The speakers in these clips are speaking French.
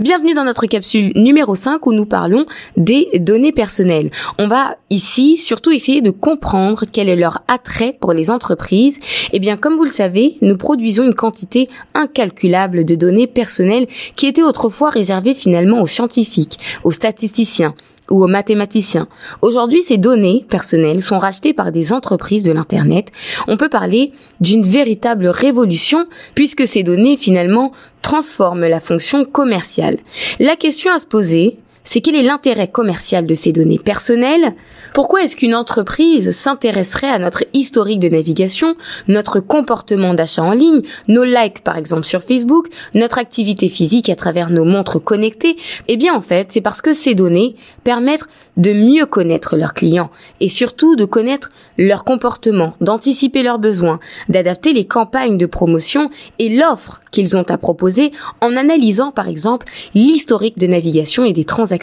Bienvenue dans notre capsule numéro 5 où nous parlons des données personnelles. On va ici surtout essayer de comprendre quel est leur attrait pour les entreprises. Eh bien, comme vous le savez, nous produisons une quantité incalculable de données personnelles qui étaient autrefois réservées finalement aux scientifiques, aux statisticiens, ou aux mathématiciens. Aujourd'hui, ces données personnelles sont rachetées par des entreprises de l'Internet. On peut parler d'une véritable révolution puisque ces données finalement transforment la fonction commerciale. La question à se poser, c'est quel est l'intérêt commercial de ces données personnelles? Pourquoi est-ce qu'une entreprise s'intéresserait à notre historique de navigation, notre comportement d'achat en ligne, nos likes par exemple sur Facebook, notre activité physique à travers nos montres connectées? Eh bien en fait, c'est parce que ces données permettent de mieux connaître leurs clients et surtout de connaître leur comportement, d'anticiper leurs besoins, d'adapter les campagnes de promotion et l'offre qu'ils ont à proposer en analysant par exemple l'historique de navigation et des transactions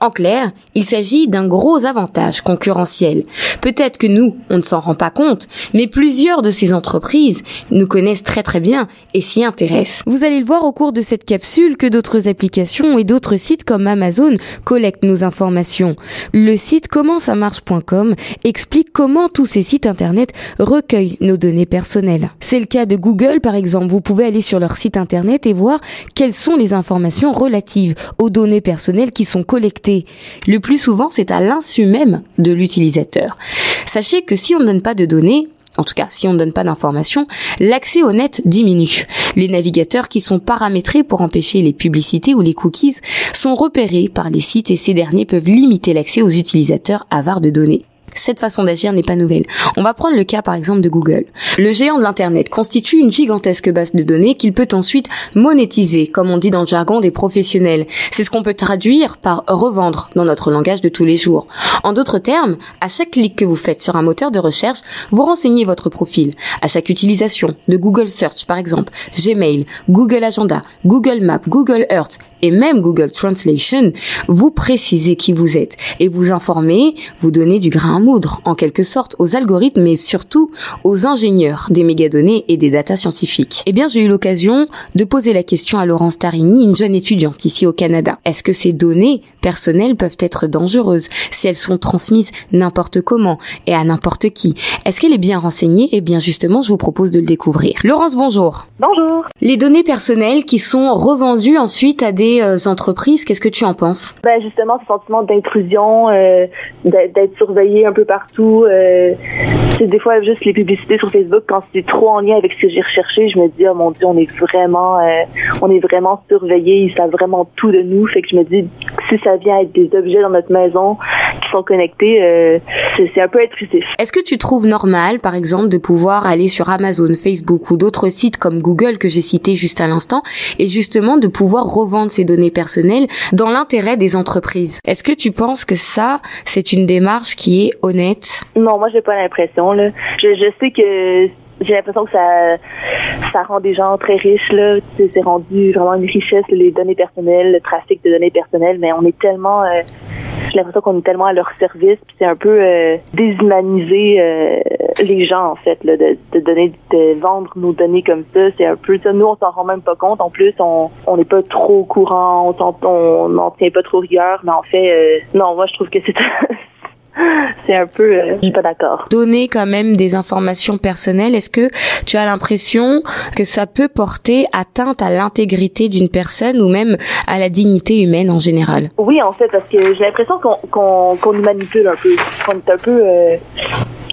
en clair, il s'agit d'un gros avantage concurrentiel. Peut-être que nous, on ne s'en rend pas compte, mais plusieurs de ces entreprises nous connaissent très très bien et s'y intéressent. Vous allez le voir au cours de cette capsule que d'autres applications et d'autres sites comme Amazon collectent nos informations. Le site commentsamarche.com explique comment tous ces sites internet recueillent nos données personnelles. C'est le cas de Google par exemple. Vous pouvez aller sur leur site internet et voir quelles sont les informations relatives aux données personnelles qui sont collectés. Le plus souvent, c'est à l'insu même de l'utilisateur. Sachez que si on ne donne pas de données, en tout cas, si on ne donne pas d'informations, l'accès au net diminue. Les navigateurs qui sont paramétrés pour empêcher les publicités ou les cookies sont repérés par les sites et ces derniers peuvent limiter l'accès aux utilisateurs avares de données. Cette façon d'agir n'est pas nouvelle. On va prendre le cas par exemple de Google. Le géant de l'Internet constitue une gigantesque base de données qu'il peut ensuite monétiser, comme on dit dans le jargon des professionnels. C'est ce qu'on peut traduire par revendre dans notre langage de tous les jours. En d'autres termes, à chaque clic que vous faites sur un moteur de recherche, vous renseignez votre profil. À chaque utilisation de Google Search par exemple, Gmail, Google Agenda, Google Maps, Google Earth et même Google Translation, vous précisez qui vous êtes et vous informez, vous donnez du grain à moudre, en quelque sorte, aux algorithmes, mais surtout aux ingénieurs des mégadonnées et des data scientifiques. Eh bien, j'ai eu l'occasion de poser la question à Laurence Tarini, une jeune étudiante ici au Canada. Est-ce que ces données personnelles peuvent être dangereuses si elles sont transmises n'importe comment et à n'importe qui? Est-ce qu'elle est bien renseignée? Eh bien, justement, je vous propose de le découvrir. Laurence, bonjour. Bonjour. Les données personnelles qui sont revendues ensuite à des euh, entreprises, qu'est-ce que tu en penses? Ben justement, ce sentiment d'intrusion, euh, d'être surveillé un peu partout. Euh, c'est des fois juste les publicités sur Facebook quand c'est trop en lien avec ce que j'ai recherché, je me dis oh mon dieu, on est vraiment, on est vraiment surveillé, ils savent vraiment tout de nous. Fait que je me dis si ça vient être des objets dans notre maison qui sont connectés, c'est un peu intrusif. Est-ce que tu trouves normal, par exemple, de pouvoir aller sur Amazon, Facebook ou d'autres sites comme Google que j'ai cité juste à l'instant, et justement de pouvoir revendre ces données personnelles dans l'intérêt des entreprises? Est-ce que tu penses que ça, c'est une démarche qui est honnête? Non, moi j'ai pas l'impression là. Je, je sais que j'ai l'impression que ça ça rend des gens très riches là c'est rendu vraiment une richesse les données personnelles le trafic de données personnelles mais on est tellement euh, j'ai l'impression qu'on est tellement à leur service, puis c'est un peu euh, déshumaniser euh, les gens en fait, là, de, de, donner, de vendre nos données comme ça. C'est un peu ça. Nous, on s'en rend même pas compte. En plus, on on n'est pas trop courant, on n'en tient pas trop rigueur. Mais en fait, euh, non, moi je trouve que c'est c'est un peu, euh, je suis pas d'accord. Donner quand même des informations personnelles, est-ce que tu as l'impression que ça peut porter atteinte à l'intégrité d'une personne ou même à la dignité humaine en général? Oui, en fait, parce que j'ai l'impression qu'on qu'on qu'on nous manipule un peu, qu'on est un peu euh,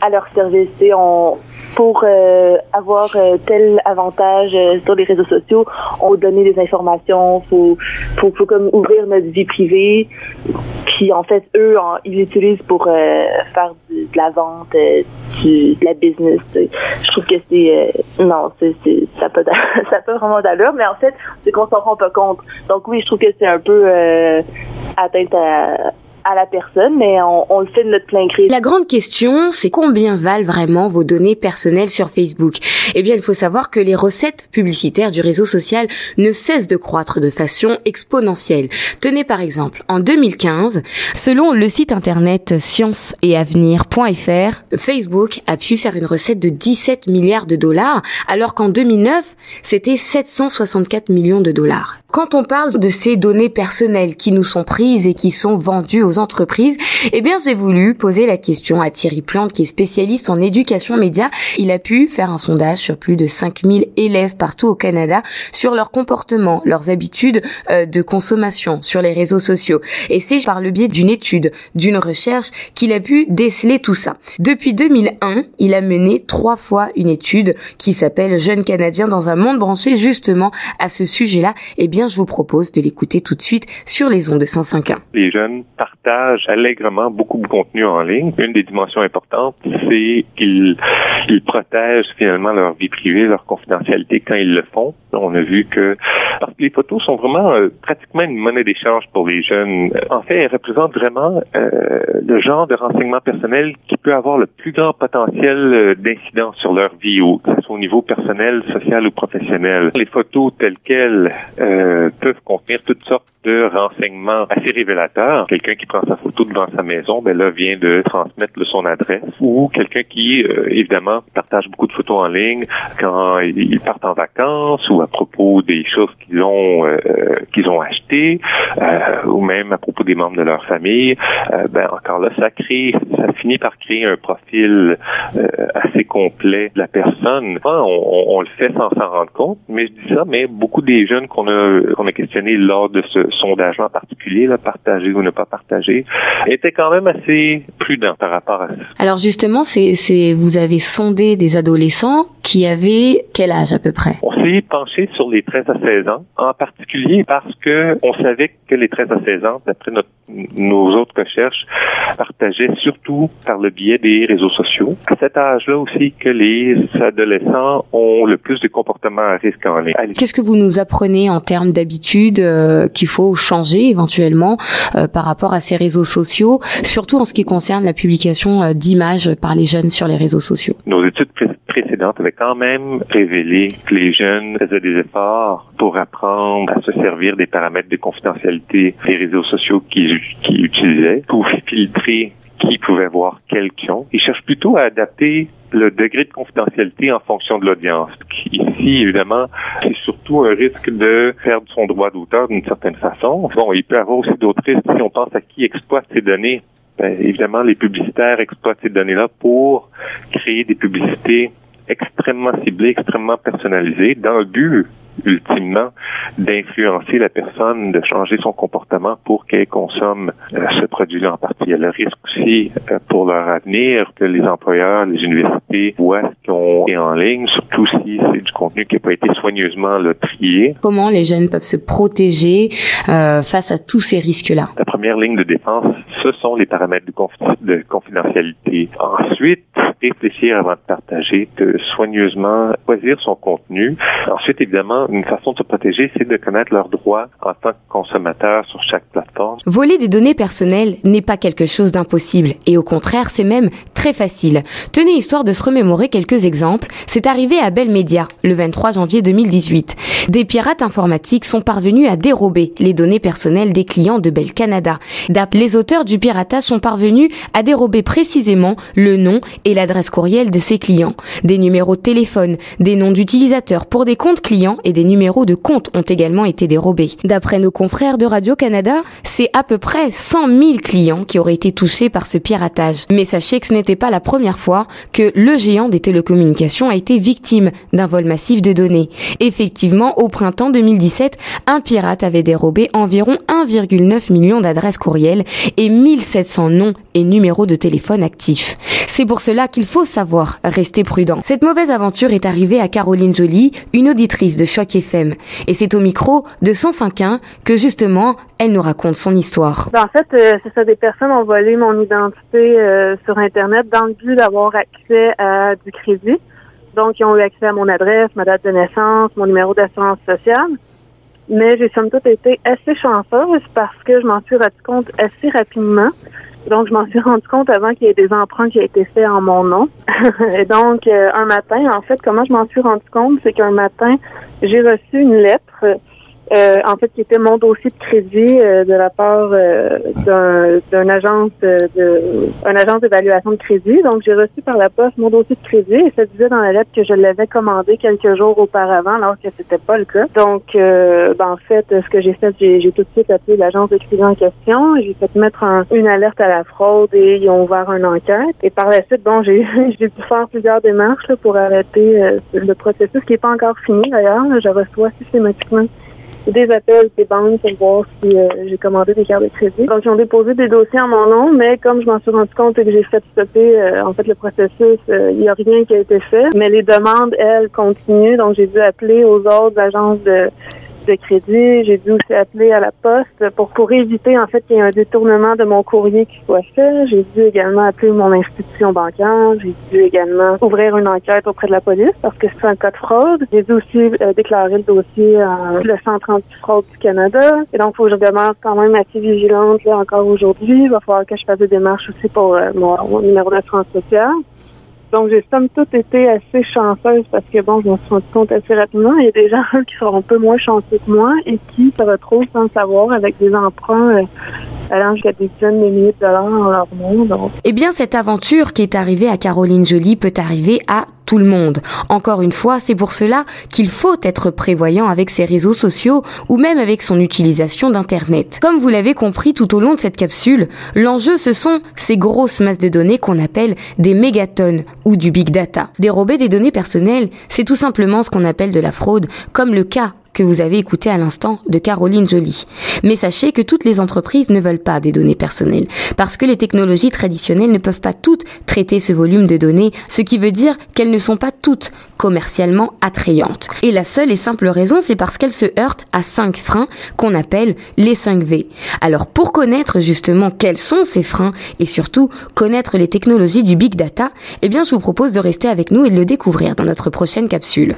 à leur service. On, pour euh, avoir euh, tel avantage euh, sur les réseaux sociaux, on donner des informations, faut, faut, faut comme ouvrir notre vie privée. Puis en fait, eux, ils l'utilisent pour faire de, la vente, du, de la business. Je trouve que c'est non, c'est ça peut ça peut vraiment d'allure, mais en fait, c'est qu'on s'en rend pas compte. Donc oui, je trouve que c'est un peu atteinte à à la personne, mais on, le fait de notre plein. La grande question, c'est combien valent vraiment vos données personnelles sur Facebook? Eh bien, il faut savoir que les recettes publicitaires du réseau social ne cessent de croître de façon exponentielle. Tenez par exemple, en 2015, selon le site internet scienceetavenir.fr, Facebook a pu faire une recette de 17 milliards de dollars, alors qu'en 2009, c'était 764 millions de dollars. Quand on parle de ces données personnelles qui nous sont prises et qui sont vendues aux entreprises, eh bien j'ai voulu poser la question à Thierry Plante qui est spécialiste en éducation média. Il a pu faire un sondage sur plus de 5000 élèves partout au Canada sur leur comportement, leurs habitudes euh, de consommation sur les réseaux sociaux. Et c'est par le biais d'une étude, d'une recherche qu'il a pu déceler tout ça. Depuis 2001, il a mené trois fois une étude qui s'appelle Jeunes Canadiens dans un monde branché justement à ce sujet-là. Eh bien, je vous propose de l'écouter tout de suite sur les ondes de 105.1. Les jeunes partagent allègrement beaucoup de contenu en ligne. Une des dimensions importantes, c'est qu'ils ils protègent finalement leur vie privée, leur confidentialité quand ils le font. On a vu que parce que les photos sont vraiment euh, pratiquement une monnaie d'échange pour les jeunes. En fait, elles représentent vraiment euh, le genre de renseignement personnel qui peut avoir le plus grand potentiel euh, d'incidence sur leur vie, que ce soit au niveau personnel, social ou professionnel. Les photos telles quelles euh, peuvent contenir toutes sortes de renseignements assez révélateurs. Quelqu'un qui prend sa photo devant sa maison, ben là vient de transmettre son adresse. Ou quelqu'un qui, euh, évidemment, partage beaucoup de photos en ligne quand ils partent en vacances ou à propos des choses qu'ils ont euh, qu'ils ont achetées euh, ou même à propos des membres de leur famille. ben encore là, ça crée, ça finit par créer un profil assez complet de la personne. On, on, le fait sans s'en rendre compte, mais je dis ça, mais beaucoup des jeunes qu'on a qu'on a questionnés lors de ce sondage en particulier, là, partager ou ne pas partager, était quand même assez prudent par rapport à ça. Alors justement, c'est, vous avez sondé des adolescents qui avaient quel âge à peu près? S'est penché sur les 13 à 16 ans, en particulier parce que on savait que les 13 à 16 ans, d'après nos autres recherches, partageaient surtout par le biais des réseaux sociaux. À cet âge-là aussi que les adolescents ont le plus de comportements à risque en ligne. Qu'est-ce que vous nous apprenez en termes d'habitudes euh, qu'il faut changer éventuellement euh, par rapport à ces réseaux sociaux, surtout en ce qui concerne la publication euh, d'images par les jeunes sur les réseaux sociaux? Nos études précédentes avaient quand même révélé que les jeunes faisaient des efforts pour apprendre à se servir des paramètres de confidentialité des réseaux sociaux qu'ils utilisaient pour filtrer qui pouvait voir quelqu'un. Ils cherchent plutôt à adapter le degré de confidentialité en fonction de l'audience. Ici, évidemment, c'est surtout un risque de perdre son droit d'auteur d'une certaine façon. Bon, il peut y avoir aussi d'autres risques si on pense à qui exploite ces données. Ben, évidemment, les publicitaires exploitent ces données-là pour créer des publicités extrêmement ciblées, extrêmement personnalisées, dans le but ultimement d'influencer la personne, de changer son comportement pour qu'elle consomme euh, ce produit-là en partie. Il y a le risque aussi euh, pour leur avenir que les employeurs, les universités voient ce qu'on est en ligne, surtout si c'est du contenu qui n'a pas été soigneusement le trié. Comment les jeunes peuvent se protéger euh, face à tous ces risques-là? La première ligne de défense, ce sont les paramètres de, de confidentialité. Ensuite, réfléchir avant de partager, de soigneusement choisir son contenu. Ensuite, évidemment, une façon de se protéger, c'est de connaître leurs droits en tant que consommateur sur chaque plateforme. Voler des données personnelles n'est pas quelque chose d'impossible et au contraire, c'est même très facile. Tenez histoire de se remémorer quelques exemples. C'est arrivé à Bell Media le 23 janvier 2018. Des pirates informatiques sont parvenus à dérober les données personnelles des clients de Bell Canada. Les auteurs du piratage sont parvenus à dérober précisément le nom et l'adresse courriel de ces clients, des numéros de téléphone, des noms d'utilisateurs pour des comptes clients et des numéros de comptes ont également été dérobés. D'après nos confrères de Radio-Canada, c'est à peu près 100 000 clients qui auraient été touchés par ce piratage. Mais sachez que ce n'était pas la première fois que le géant des télécommunications a été victime d'un vol massif de données. Effectivement, au printemps 2017, un pirate avait dérobé environ 1,9 million d'adresses courriels et 1700 noms et numéros de téléphone actifs. C'est pour cela qu'il faut savoir rester prudent. Cette mauvaise aventure est arrivée à Caroline Joly, une auditrice de Choc Et c'est au micro de 105.1 que justement, elle nous raconte son histoire. Ben, en fait, euh, c'est ça, des personnes ont volé mon identité euh, sur Internet dans le but d'avoir accès à du crédit. Donc, ils ont eu accès à mon adresse, ma date de naissance, mon numéro d'assurance sociale. Mais j'ai somme toute été assez chanceuse parce que je m'en suis rendu compte assez rapidement. Donc, je m'en suis rendu compte avant qu'il y ait des emprunts qui aient été faits en mon nom. et donc, un matin, en fait, comment je m'en suis rendu compte, c'est qu'un matin, j'ai reçu une lettre euh, en fait, qui était mon dossier de crédit euh, de la part euh, d'un d'une agence de, une agence d'évaluation de crédit. Donc, j'ai reçu par la poste mon dossier de crédit et ça disait dans la lettre que je l'avais commandé quelques jours auparavant, alors que c'était pas le cas. Donc, ben, en fait, ce que j'ai fait, j'ai tout de suite appelé l'agence de crédit en question. J'ai fait mettre une alerte à la fraude et ils ont ouvert une enquête. Et par la suite, bon, j'ai dû faire plusieurs démarches pour arrêter le processus qui n'est pas encore fini d'ailleurs. Je reçois systématiquement des appels des banques pour voir si euh, j'ai commandé des cartes de crédit. Donc, ils ont déposé des dossiers en mon nom, mais comme je m'en suis rendu compte et que j'ai fait stopper, euh, en fait, le processus, euh, il n'y a rien qui a été fait. Mais les demandes, elles, continuent. Donc, j'ai dû appeler aux autres agences de de crédit. J'ai dû aussi appeler à la poste pour, pour éviter en fait qu'il y ait un détournement de mon courrier qui soit fait. J'ai dû également appeler mon institution bancaire. J'ai dû également ouvrir une enquête auprès de la police parce que c'est un cas de fraude. J'ai dû aussi euh, déclarer le dossier à le Centre anti-fraude du Canada. Et donc, faut que je demeure quand même assez vigilante là encore aujourd'hui. Il va falloir que je fasse des démarches aussi pour euh, mon, mon numéro d'assurance sociale. Donc, j'ai somme toute été assez chanceuse parce que, bon, je me suis rendu compte assez rapidement. Il y a des gens qui sont un peu moins chanceux que moi et qui se retrouvent sans savoir avec des emprunts Eh bien, cette aventure qui est arrivée à Caroline Jolie peut arriver à tout le monde. Encore une fois, c'est pour cela qu'il faut être prévoyant avec ses réseaux sociaux ou même avec son utilisation d'Internet. Comme vous l'avez compris tout au long de cette capsule, l'enjeu ce sont ces grosses masses de données qu'on appelle des mégatonnes ou du big data. Dérober des données personnelles, c'est tout simplement ce qu'on appelle de la fraude, comme le cas que vous avez écouté à l'instant de Caroline Jolie. Mais sachez que toutes les entreprises ne veulent pas des données personnelles, parce que les technologies traditionnelles ne peuvent pas toutes traiter ce volume de données, ce qui veut dire qu'elles ne sont pas toutes commercialement attrayantes. Et la seule et simple raison, c'est parce qu'elles se heurtent à cinq freins qu'on appelle les 5 V. Alors pour connaître justement quels sont ces freins et surtout connaître les technologies du big data, eh bien je vous propose de rester avec nous et de le découvrir dans notre prochaine capsule.